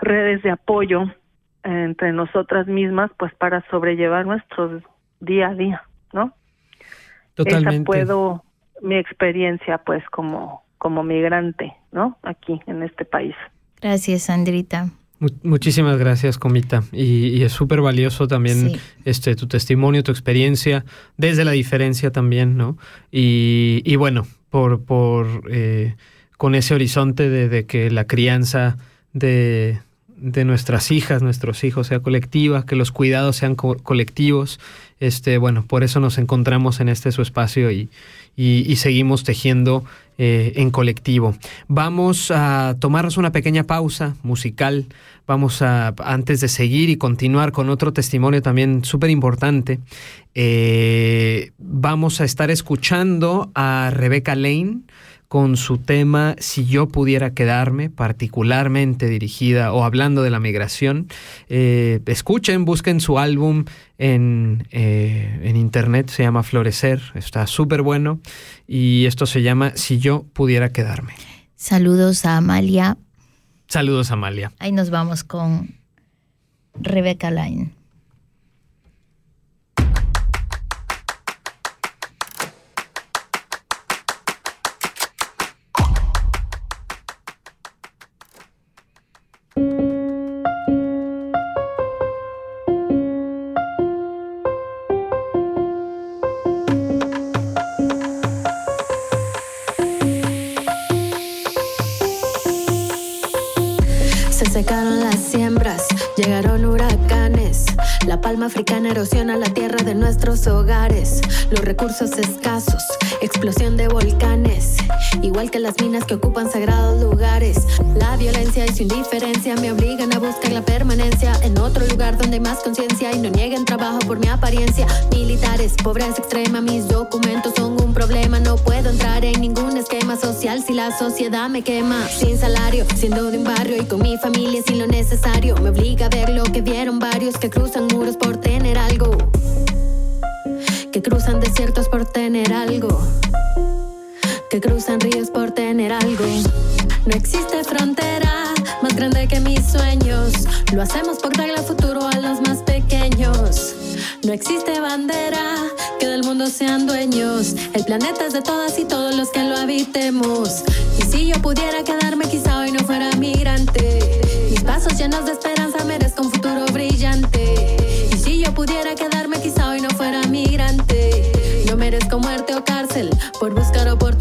redes de apoyo entre nosotras mismas, pues para sobrellevar nuestro día a día, ¿no? Totalmente. Esa puedo mi experiencia, pues como como migrante, ¿no? Aquí en este país. Gracias, Sandrita. Muchísimas gracias, Comita. Y, es súper valioso también este, tu testimonio, tu experiencia, desde la diferencia también, ¿no? Y, bueno, por, por eh, con ese horizonte de, que la crianza de, de, nuestras hijas, nuestros hijos sea colectiva, que los cuidados sean colectivos. Este, bueno, por eso nos encontramos en este su espacio y, y seguimos tejiendo eh, en colectivo. Vamos a tomarnos una pequeña pausa musical. Vamos a, antes de seguir y continuar con otro testimonio también súper importante, eh, vamos a estar escuchando a Rebecca Lane con su tema Si yo pudiera quedarme, particularmente dirigida o hablando de la migración. Eh, escuchen, busquen su álbum en, eh, en internet, se llama Florecer, está súper bueno y esto se llama Si yo pudiera quedarme. Saludos a Amalia. Saludos, Amalia. Ahí nos vamos con Rebecca Line. Africana erosiona la tierra de nuestros hogares. Los recursos escasos, explosión de volcanes. Igual que las minas que ocupan sagrados lugares. La violencia y su indiferencia me obligan a buscar la permanencia en otro lugar donde hay más conciencia y no nieguen trabajo por mi apariencia. Militares, pobreza extrema, mis documentos son un problema. No puedo entrar en ningún esquema social si la sociedad me quema. Sin salario, siendo de un barrio y con mi familia sin lo necesario. Me obliga a ver lo que vieron varios que cruzan muros por tener algo. Que cruzan desiertos por tener algo. Que cruzan ríos por tener algo. No existe frontera más grande que mis sueños. Lo hacemos por darle futuro a los más pequeños. No existe bandera que del mundo sean dueños. El planeta es de todas y todos los que lo habitemos. Y si yo pudiera quedarme quizá hoy no fuera migrante. Mis pasos llenos de esperanza merezco un futuro brillante pudiera quedarme quizá hoy no fuera migrante. No merezco muerte o cárcel por buscar oportunidades.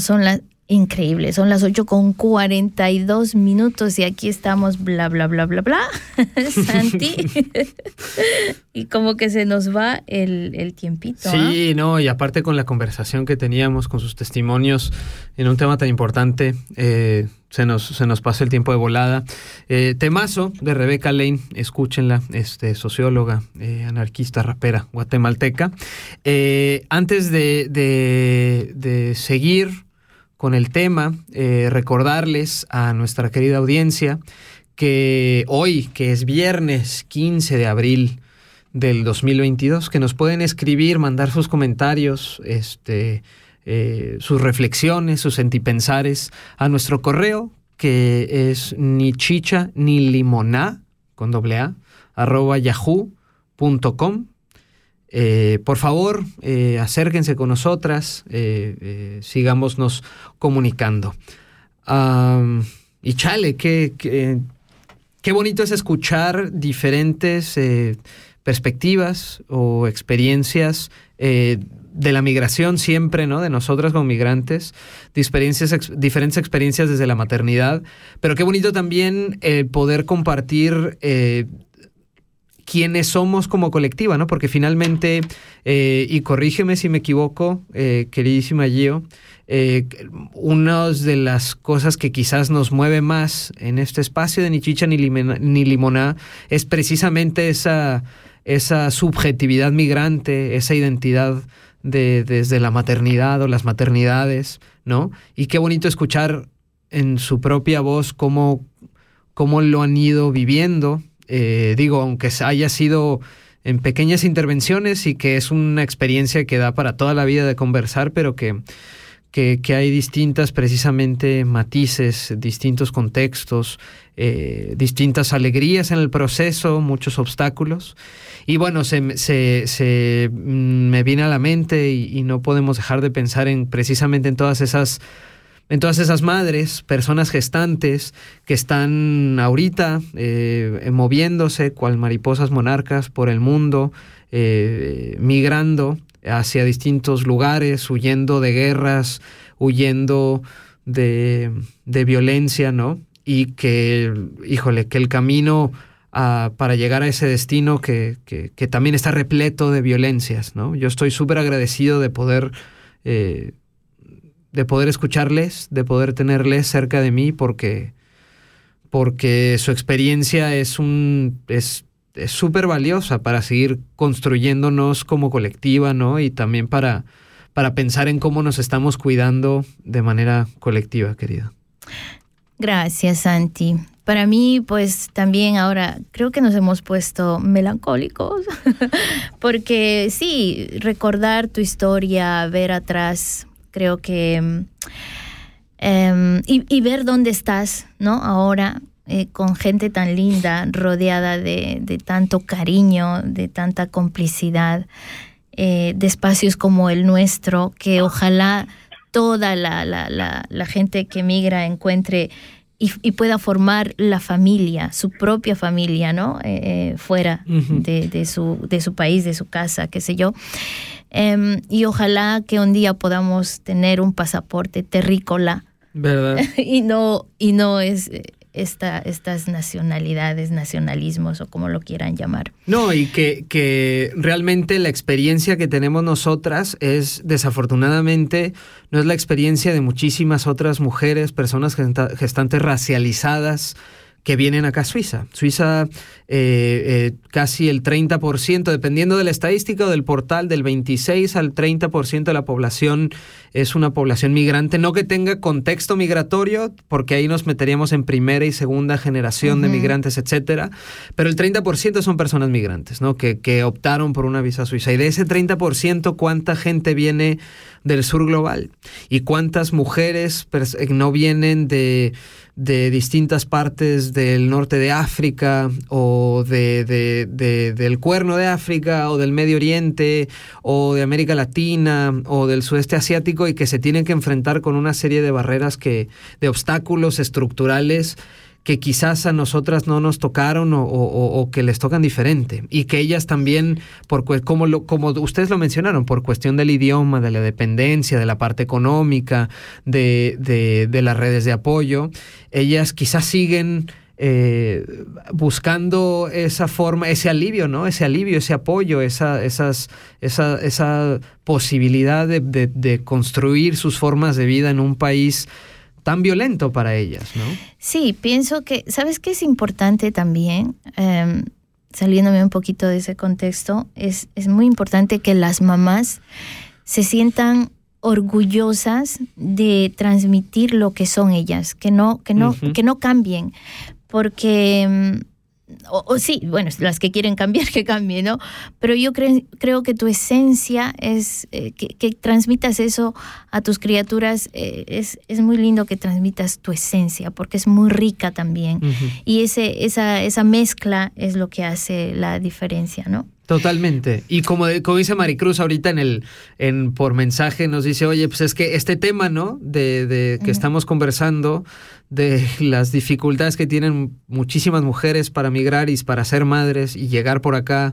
Bueno, son las increíbles, son las 8 con 42 minutos y aquí estamos bla, bla, bla, bla, bla, Santi. y como que se nos va el, el tiempito. Sí, no, y aparte con la conversación que teníamos, con sus testimonios en un tema tan importante, eh, se nos, se nos pasa el tiempo de volada. Eh, temazo de Rebeca Lane, escúchenla, este, socióloga, eh, anarquista, rapera, guatemalteca. Eh, antes de, de, seguir con el tema, recordarles a nuestra querida audiencia que hoy, que es viernes 15 de abril del 2022, que nos pueden escribir, mandar sus comentarios, este eh, sus reflexiones, sus sentipensares a nuestro correo, que es ni chicha ni limoná, con doble A, arroba yahoo.com. Eh, por favor, eh, acérquense con nosotras, sigámonos comunicando. y chale, qué, qué, bonito es escuchar diferentes perspectivas o experiencias de la migración siempre, ¿no? De nosotras como migrantes, experiencias, diferentes experiencias desde la maternidad, pero qué bonito también poder compartir eh, quiénes somos como colectiva, ¿no? Porque finalmente, eh, y corrígeme si me equivoco, eh, queridísima Gio, una de las cosas que quizás nos mueve más en este espacio de ni chicha ni, ni limoná es precisamente esa, esa subjetividad migrante, esa identidad de, desde la maternidad o las maternidades, ¿no? Y qué bonito escuchar en su propia voz cómo, cómo lo han ido viviendo. Eh, digo, aunque haya sido en pequeñas intervenciones y que es una experiencia que da para toda la vida de conversar, pero que, que, hay distintas precisamente matices, distintos contextos, eh, distintas alegrías en el proceso, muchos obstáculos. Y bueno, se, se, mm, me viene a la mente y, no podemos dejar de pensar en precisamente en todas esas en todas esas madres, personas gestantes que están ahorita eh, moviéndose cual mariposas monarcas por el mundo, eh, migrando hacia distintos lugares, huyendo de guerras, huyendo de, de violencia, ¿no? Y que, híjole, que el camino para llegar a ese destino que, que, también está repleto de violencias. ¿no? Yo estoy súper agradecido de poder eh, de poder escucharles, de poder tenerles cerca de mí, porque, porque su experiencia es un es súper valiosa para seguir construyéndonos como colectiva, ¿no? Y también para, para pensar en cómo nos estamos cuidando de manera colectiva, querida. Gracias, Santi. Para mí, pues también ahora creo que nos hemos puesto melancólicos, porque sí, recordar tu historia, ver atrás, creo que... Em, y, ver dónde estás, ¿no? Ahora, eh, con gente tan linda, rodeada de, tanto cariño, de tanta complicidad, eh, de espacios como el nuestro, que ojalá toda la, la, la, gente que migra encuentre y, pueda formar la familia, su propia familia, ¿no? Eh, fuera de, su, de su país, de su casa, qué sé yo. Em, y ojalá que un día podamos tener un pasaporte terrícola. ¿Verdad? y no, y no es esta, estas nacionalidades, nacionalismos o como lo quieran llamar. No, y que, que realmente la experiencia que tenemos nosotras es desafortunadamente, no es la experiencia de muchísimas otras mujeres, personas gestantes racializadas que vienen acá a Suiza. Suiza, eh, eh, casi el 30%, dependiendo de la estadística o del portal, del 26 al 30% de la población es una población migrante, no que tenga contexto migratorio, porque ahí nos meteríamos en primera y segunda generación de migrantes, etcétera, pero el 30% son personas migrantes, ¿no? Que, que optaron por una visa suiza. Y de ese 30%, ¿cuánta gente viene del sur global? ¿Y cuántas mujeres no vienen de de distintas partes del norte de África o de, del cuerno de África o del Medio Oriente o de América Latina o del sudeste asiático y que se tienen que enfrentar con una serie de barreras que, de obstáculos estructurales que quizás a nosotras no nos tocaron o, que les tocan diferente y que ellas también, por como, lo, como ustedes lo mencionaron, por cuestión del idioma, de la dependencia, de la parte económica, de, de, las redes de apoyo, ellas quizás siguen eh, buscando esa forma, ese alivio, ¿no? Ese alivio, ese apoyo, esa, esas, esa, esa posibilidad de, de construir sus formas de vida en un país tan violento para ellas, ¿no? Sí, pienso que, ¿sabes qué es importante también? Em, saliéndome un poquito de ese contexto, es, es muy importante que las mamás se sientan orgullosas de transmitir lo que son ellas, que no, que no, que no cambien, porque o, sí, bueno, las que quieren cambiar, que cambien, ¿no? Pero yo creo que tu esencia es eh, que, transmitas eso a tus criaturas, eh, es, es, muy lindo que transmitas tu esencia, porque es muy rica también. Y ese, esa, esa mezcla es lo que hace la diferencia, ¿no? Totalmente. Y como, como dice Maricruz ahorita en el en por mensaje nos dice, "Oye, pues es que este tema, ¿no? De, de que estamos conversando de las dificultades que tienen muchísimas mujeres para migrar y para ser madres y llegar por acá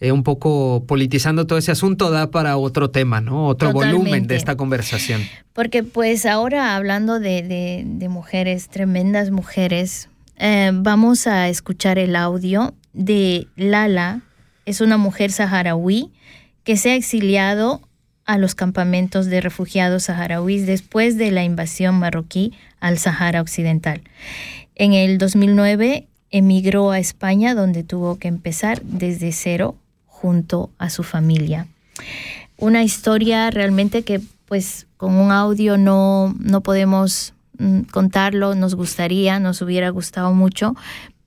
eh, un poco politizando todo ese asunto da para otro tema, ¿no? Otro volumen de esta conversación. Porque pues ahora hablando de, de, mujeres, tremendas mujeres, eh, vamos a escuchar el audio de Lala es una mujer saharaui que se ha exiliado a los campamentos de refugiados saharauis después de la invasión marroquí al Sahara Occidental. En el 2009 emigró a España donde tuvo que empezar desde cero junto a su familia. Una historia realmente que pues con un audio no, no podemos mm, contarlo, nos gustaría, nos hubiera gustado mucho,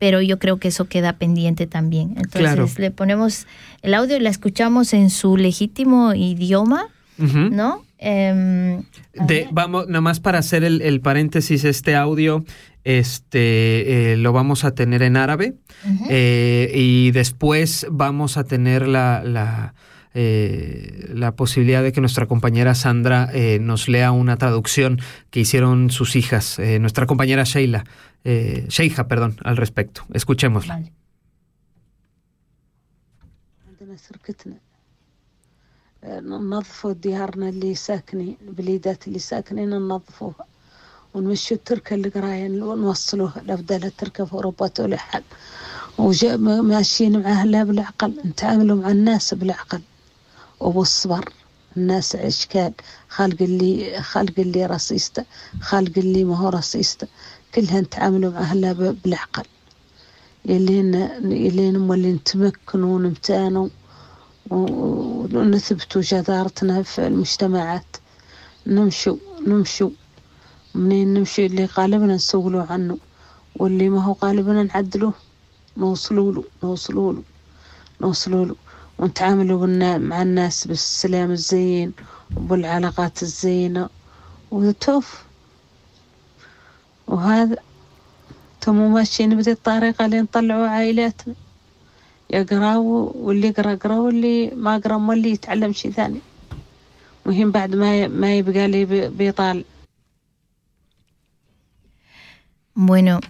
pero yo creo que eso queda pendiente también. Entonces le ponemos el audio y la escuchamos en su legítimo idioma, ¿no? Em, de, vamos, nada más para hacer el, paréntesis, este audio este, eh, lo vamos a tener en árabe eh, y después vamos a tener la, la eh, la posibilidad de que nuestra compañera Sandra eh, nos lea una traducción que hicieron sus hijas, eh, nuestra compañera Sheila, eh, Sheija, perdón, al respecto. Escuchémosla. Vale. ننظفوا ديارنا اللي ساكنين البليدات اللي ساكنين ننظفوها ونمشوا التركة اللي قراين ونوصلوها لبدالة التركة في أوروبا تولحل وماشيين مع أهلها بالعقل نتعاملوا مع الناس بالعقل وبالصبر الناس أشكال خلق اللي خلق اللي رصيسته خلق اللي ما هو رصيسته كلها نتعاملوا مع أهلها بالعقل. يلين يلين مولي نتمكنوا ونمتانوا ونثبتوا جدارتنا في المجتمعات. نمشوا نمشوا. منين نمشي؟ اللي غالبنا نسولوا عنه. واللي ما هو غالبنا نعدلوه. نوصلوا له نوصلوا له نوصلوا له ونتعاملوا مع الناس بالسلام الزين وبالعلاقات الزينة. وتوف وهذا تمو ماشيين بذي الطريقة اللي نطلعوا عائلاتنا يقراوا واللي يقرا يقرا واللي ما قرا واللي يتعلم شيء ثاني مهم بعد ما ما يبقى لي بيطال Bueno,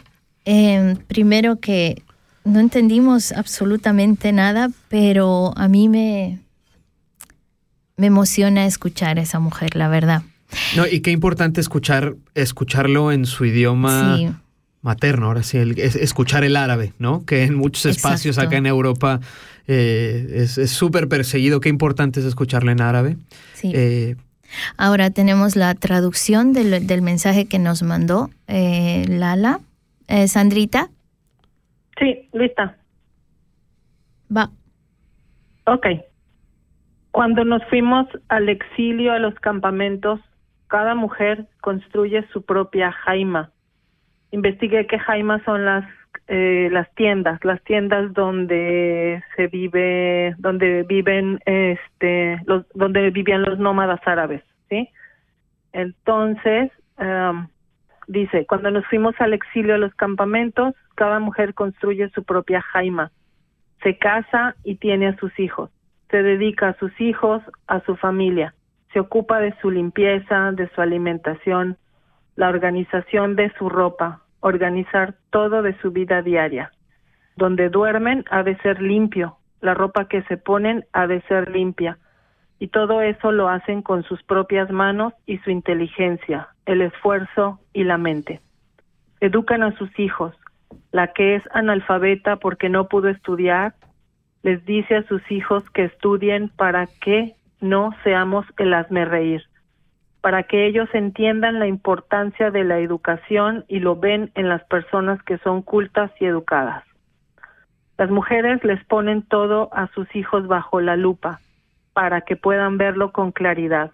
eh, primero que no entendimos absolutamente nada, pero a mí me, me emociona escuchar a esa mujer, la verdad. No, y qué importante escuchar, escucharlo en su idioma materno, ahora sí, escuchar el árabe, ¿no? Que en muchos espacios acá en Europa eh, es súper perseguido. Qué importante es escucharlo en árabe. Sí. Eh, ahora tenemos la traducción del, del mensaje que nos mandó eh, Lala. Sandrita. Sí, lista. Va. Ok. Cuando nos fuimos al exilio a los campamentos, cada mujer construye su propia jaima. Investigué qué jaimas son las eh, las tiendas, las tiendas donde se vive, donde viven, este, los, donde vivían los nómadas árabes, ¿sí? Entonces, dice, cuando nos fuimos al exilio a los campamentos, cada mujer construye su propia jaima, se casa y tiene a sus hijos, se dedica a sus hijos, a su familia, se ocupa de su limpieza, de su alimentación, la organización de su ropa, organizar todo de su vida diaria. Donde duermen ha de ser limpio, la ropa que se ponen ha de ser limpia, y todo eso lo hacen con sus propias manos y su inteligencia, el esfuerzo y la mente. Educan a sus hijos. La que es analfabeta porque no pudo estudiar, les dice a sus hijos que estudien para que no seamos el hazme reír, para que ellos entiendan la importancia de la educación y lo ven en las personas que son cultas y educadas. Las mujeres les ponen todo a sus hijos bajo la lupa para que puedan verlo con claridad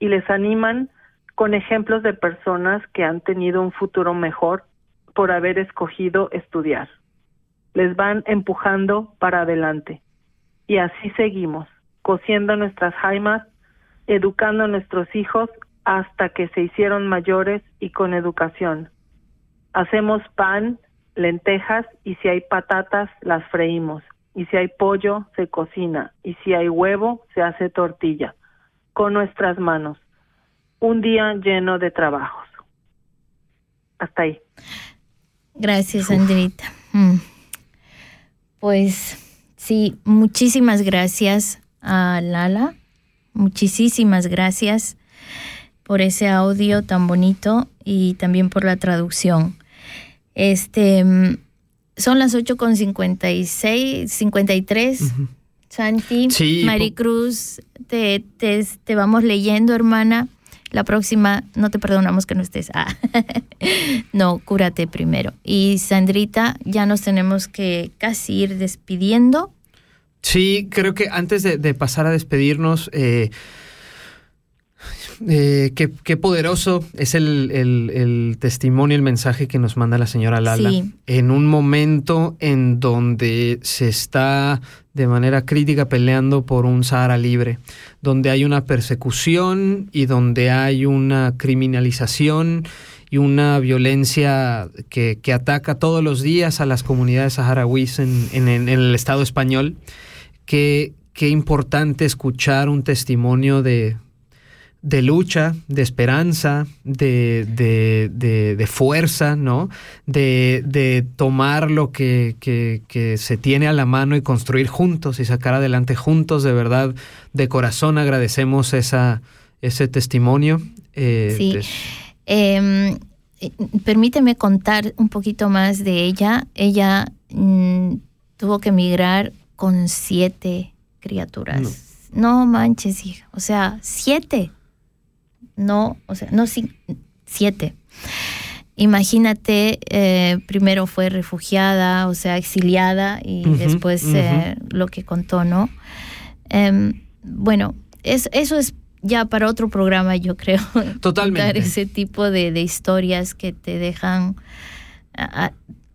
y les animan con ejemplos de personas que han tenido un futuro mejor por haber escogido estudiar. Les van empujando para adelante. Y así seguimos, cosiendo nuestras jaimas, educando a nuestros hijos hasta que se hicieron mayores y con educación. Hacemos pan, lentejas y si hay patatas las freímos. Y si hay pollo, se cocina. Y si hay huevo, se hace tortilla. Con nuestras manos. Un día lleno de trabajos. Hasta ahí. Gracias, Andrita. Mm. Pues sí, muchísimas gracias a Lala. Muchísimas gracias por ese audio tan bonito y también por la traducción. Este mm, son las 8 con 56, 53. Santi, Maricruz, te, te, te, vamos leyendo, hermana. La próxima, no te perdonamos que no estés. Ah. no, cúrate primero. Y Sandrita, ya nos tenemos que casi ir despidiendo. Sí, creo que antes de, pasar a despedirnos, eh, eh, qué, poderoso es el, testimonio, el mensaje que nos manda la señora Lala. En un momento en donde se está de manera crítica peleando por un Sahara libre, donde hay una persecución y donde hay una criminalización y una violencia que, ataca todos los días a las comunidades saharauis en, el Estado español. Qué, qué importante escuchar un testimonio de, de lucha, de esperanza, de, de, fuerza, ¿no? De, tomar lo que, se tiene a la mano y construir juntos y sacar adelante juntos. De verdad, de corazón agradecemos esa, ese testimonio. Eh, sí. Em, permíteme contar un poquito más de ella. Ella mm, tuvo que emigrar con siete criaturas no manches, hija. O sea, siete. No, o sea, no, sí, siete. Imagínate, eh, primero fue refugiada, o sea, exiliada, y después eh, lo que contó, ¿no? Em, bueno, es, eso es ya para otro programa, yo creo. Totalmente. ese tipo de, historias que te dejan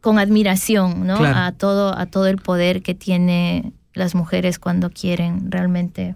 con admiración, ¿no? A, todo, a todo el poder que tiene las mujeres cuando quieren realmente.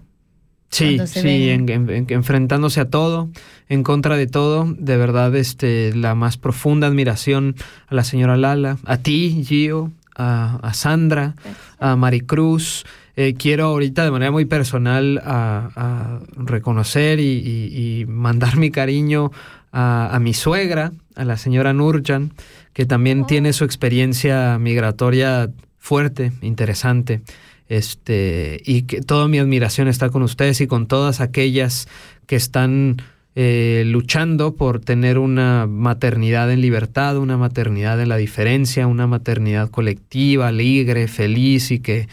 Sí, sí, enfrentándose a todo, en contra de todo, de verdad, este, la más profunda admiración a la señora Lala, a ti, Gio, a, Sandra, a Maricruz. Eh, quiero ahorita de manera muy personal a, reconocer y, mandar mi cariño a, mi suegra, a la señora Nurjan, que también tiene su experiencia migratoria fuerte, interesante. Este, y que toda mi admiración está con ustedes y con todas aquellas que están eh, luchando por tener una maternidad en libertad, una maternidad en la diferencia, una maternidad colectiva, alegre, feliz y que,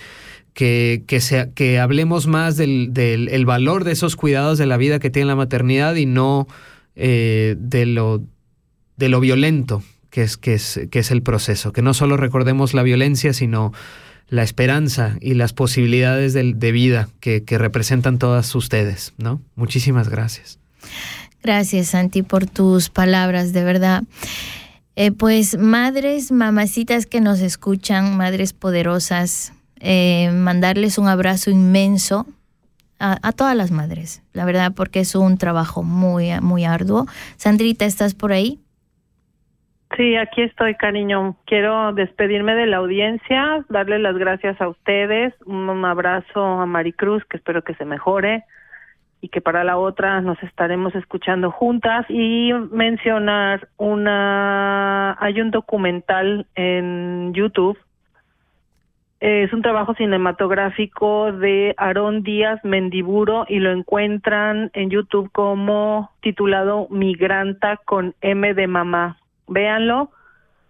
que, que, sea, que hablemos más del, del valor de esos cuidados de la vida que tiene la maternidad y no eh, de, lo, de lo violento que es, que, es, que es el proceso. Que no solo recordemos la violencia, sino la esperanza y las posibilidades de, vida que, representan todas ustedes, ¿no? Muchísimas gracias. Gracias, Santi, por tus palabras, de verdad. Eh, pues madres, mamacitas que nos escuchan, madres poderosas, eh, mandarles un abrazo inmenso a, a, todas las madres, la verdad, porque es un trabajo muy, muy arduo. Sandrita, ¿estás por ahí? Sí, aquí estoy, cariño. Quiero despedirme de la audiencia, darle las gracias a ustedes, un abrazo a Maricruz, que espero que se mejore y que para la otra nos estaremos escuchando juntas. Y mencionar una hay un documental en YouTube. Es un trabajo cinematográfico de Aarón Díaz Mendiburo y lo encuentran en YouTube como titulado Migranta con M de mamá véanlo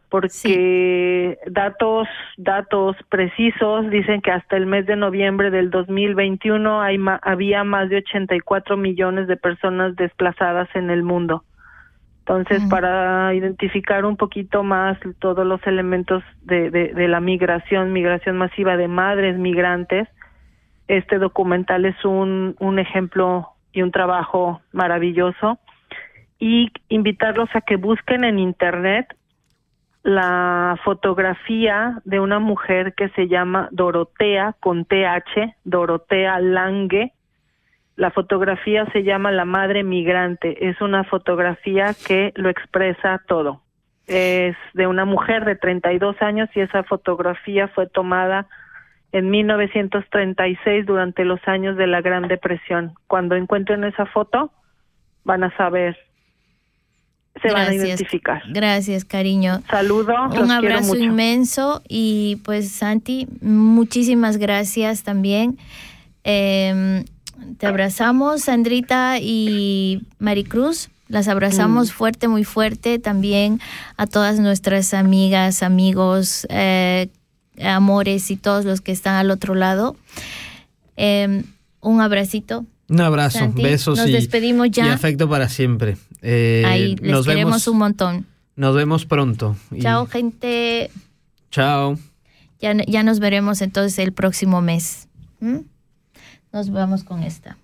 porque datos datos precisos dicen que hasta el mes de noviembre del 2021 hay había más de 84 millones de personas desplazadas en el mundo. Entonces, para identificar un poquito más todos los elementos de, de, de, la migración, migración masiva de madres migrantes, este documental es un, un ejemplo y un trabajo maravilloso y invitarlos a que busquen en internet la fotografía de una mujer que se llama Dorotea con TH, Dorotea Lange. La fotografía se llama La Madre Migrante. Es una fotografía que lo expresa todo. Es de una mujer de 32 años y esa fotografía fue tomada en 1936 durante los años de la Gran Depresión. Cuando encuentren esa foto, van a saber se van a identificar. Gracias, cariño. Saludo. Un abrazo inmenso y pues Santi, muchísimas gracias también. Em, te abrazamos, Sandrita y Maricruz. Las abrazamos mm. fuerte, muy fuerte. También a todas nuestras amigas, amigos, eh, amores y todos los que están al otro lado. Em, un abracito. Un abrazo, besos nos despedimos ya. y afecto para siempre. Eh, Ahí les nos queremos vemos, un montón. Nos vemos pronto. Chao, gente. Chao. Ya, ya nos veremos entonces el próximo mes. ¿Mm? Nos vamos con esta.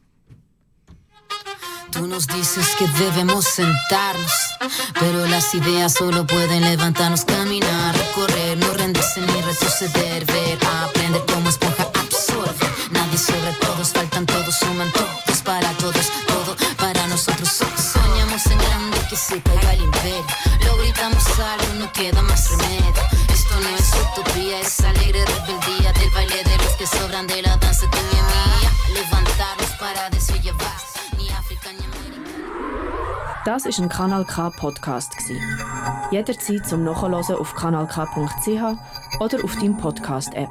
Tú nos dices que debemos sentarnos, pero las ideas solo pueden levantarnos, caminar, recorrer, no rendirse ni retroceder, ver, aprender como esponja absorbe. Nadie sobre todos, faltan todos, suman todos para todos, se caiga el imperio. Lo gritamos algo, no queda más remedio. Esto no es utopía, es alegre rebeldía del baile de los que sobran de la danza de mi mía. Levantarnos para was, ni Afrika ni Amerika. Das ist ein Kanal K Podcast Jederzeit zum Nachhören auf kanalk.ch oder auf deinem Podcast App.